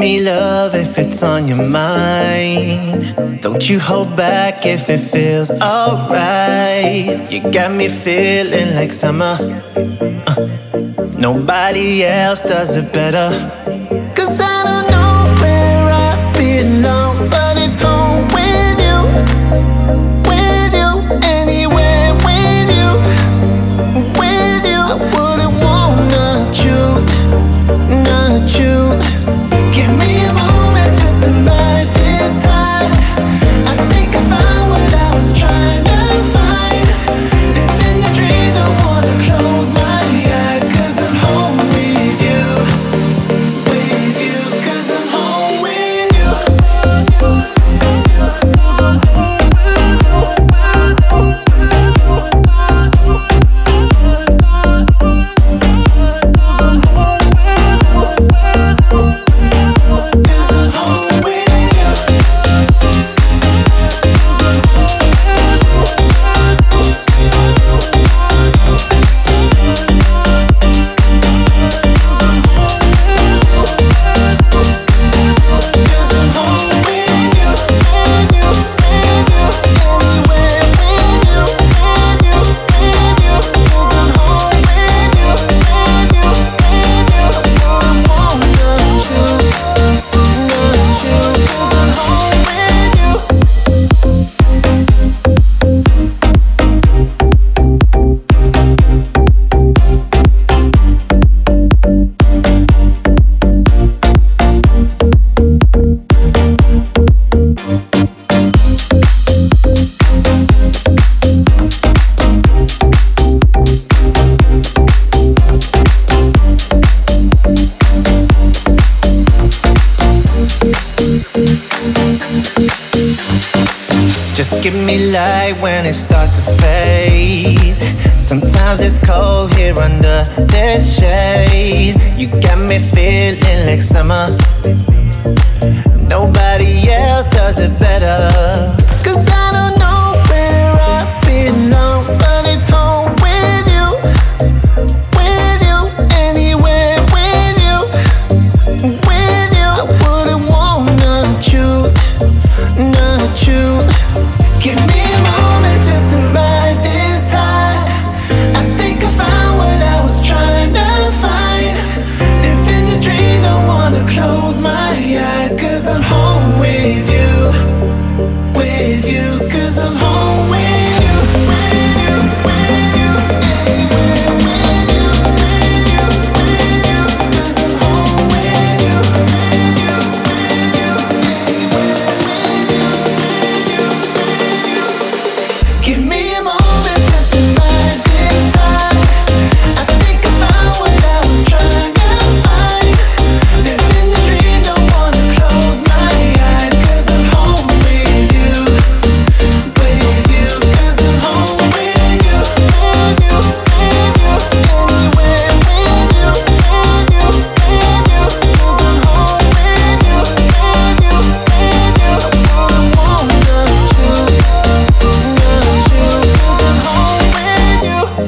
me love if it's on your mind. Don't you hold back if it feels alright. You got me feeling like summer. Uh, nobody else does it better.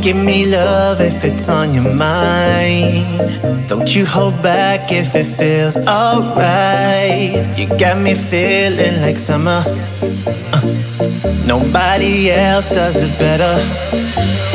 Give me love if it's on your mind. Don't you hold back if it feels alright. You got me feeling like summer. Uh, nobody else does it better.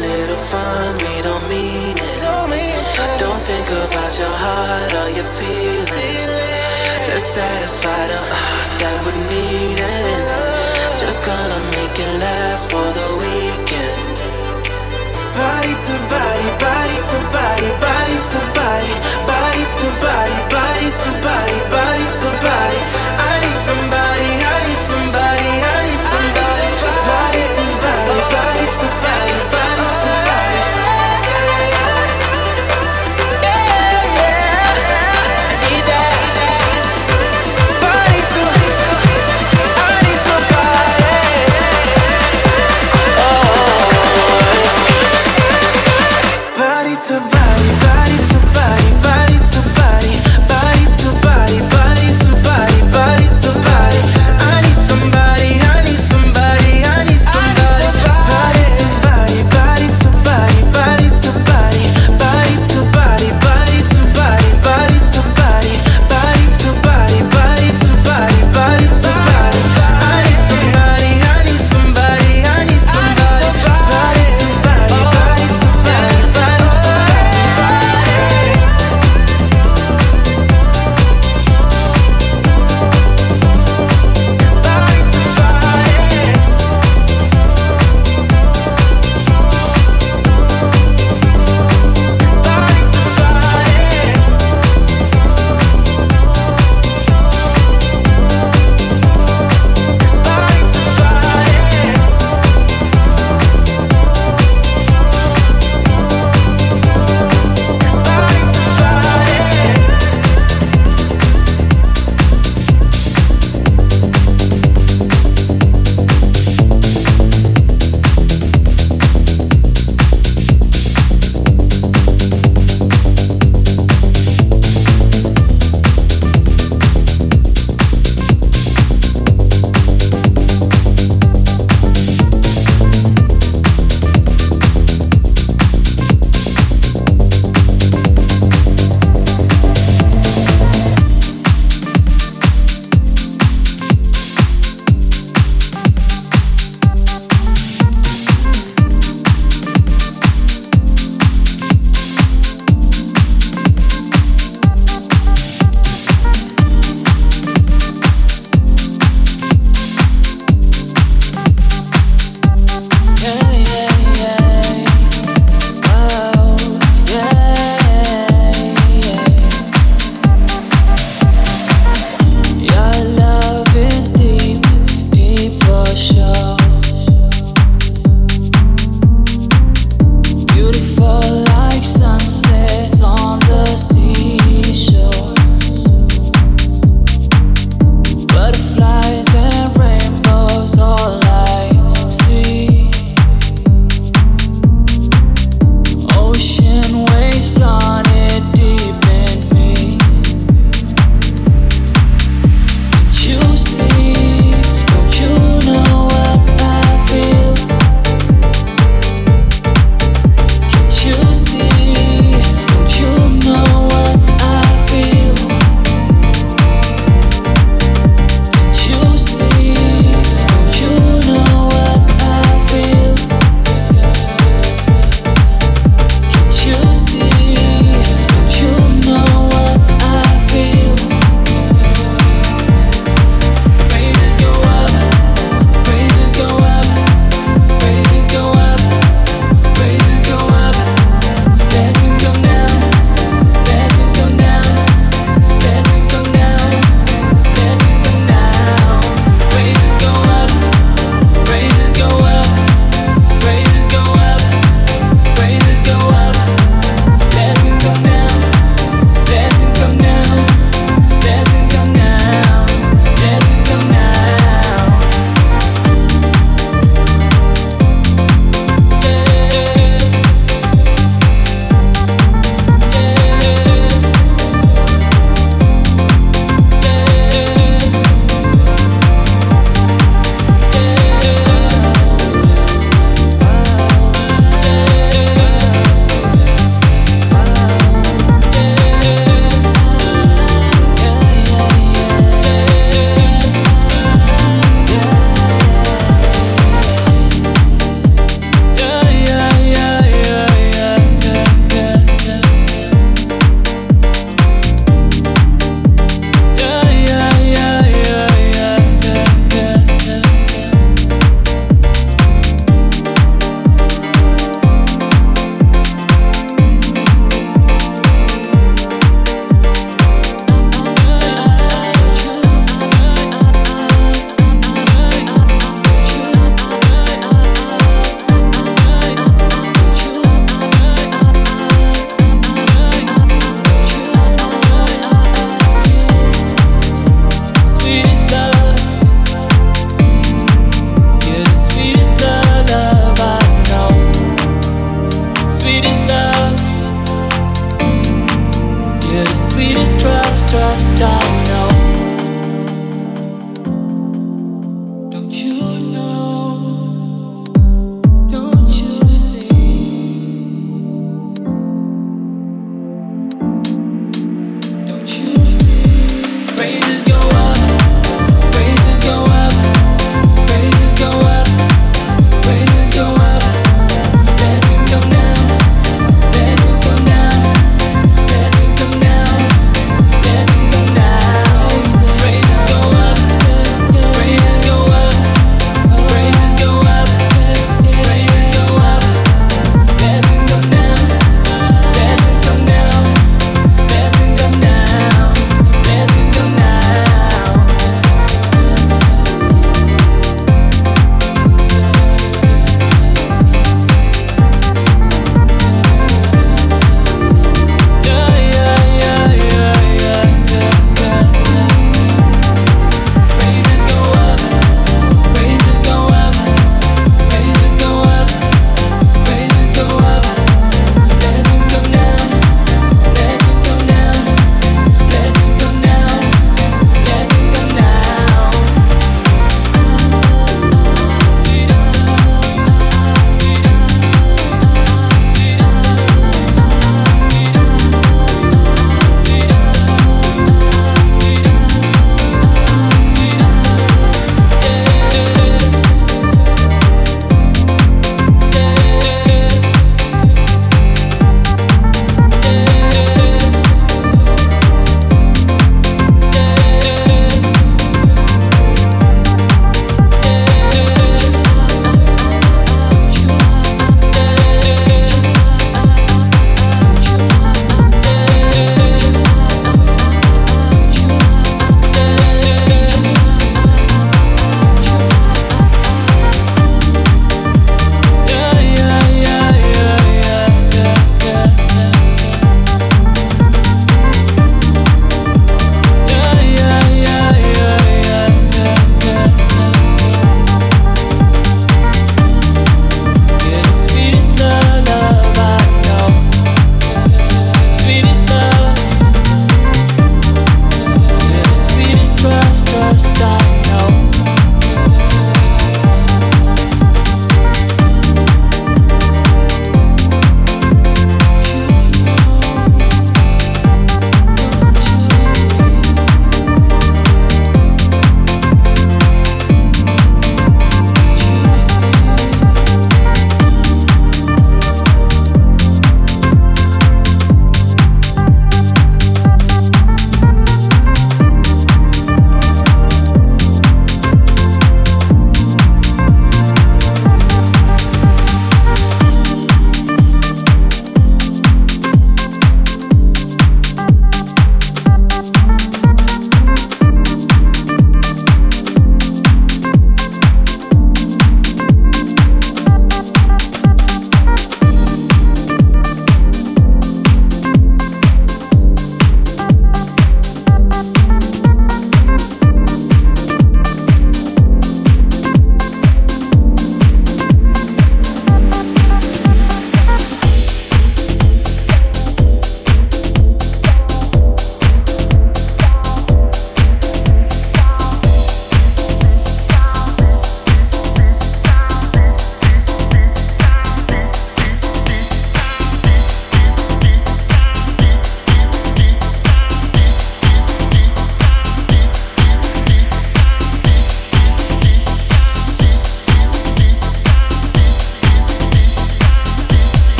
little fun, we don't mean it. Don't think about your heart or your feelings. Let's satisfy the heart that we're needing. Just gonna make it last for the weekend. Body to body, body to body, body to body, body to body, body to body, body to body. I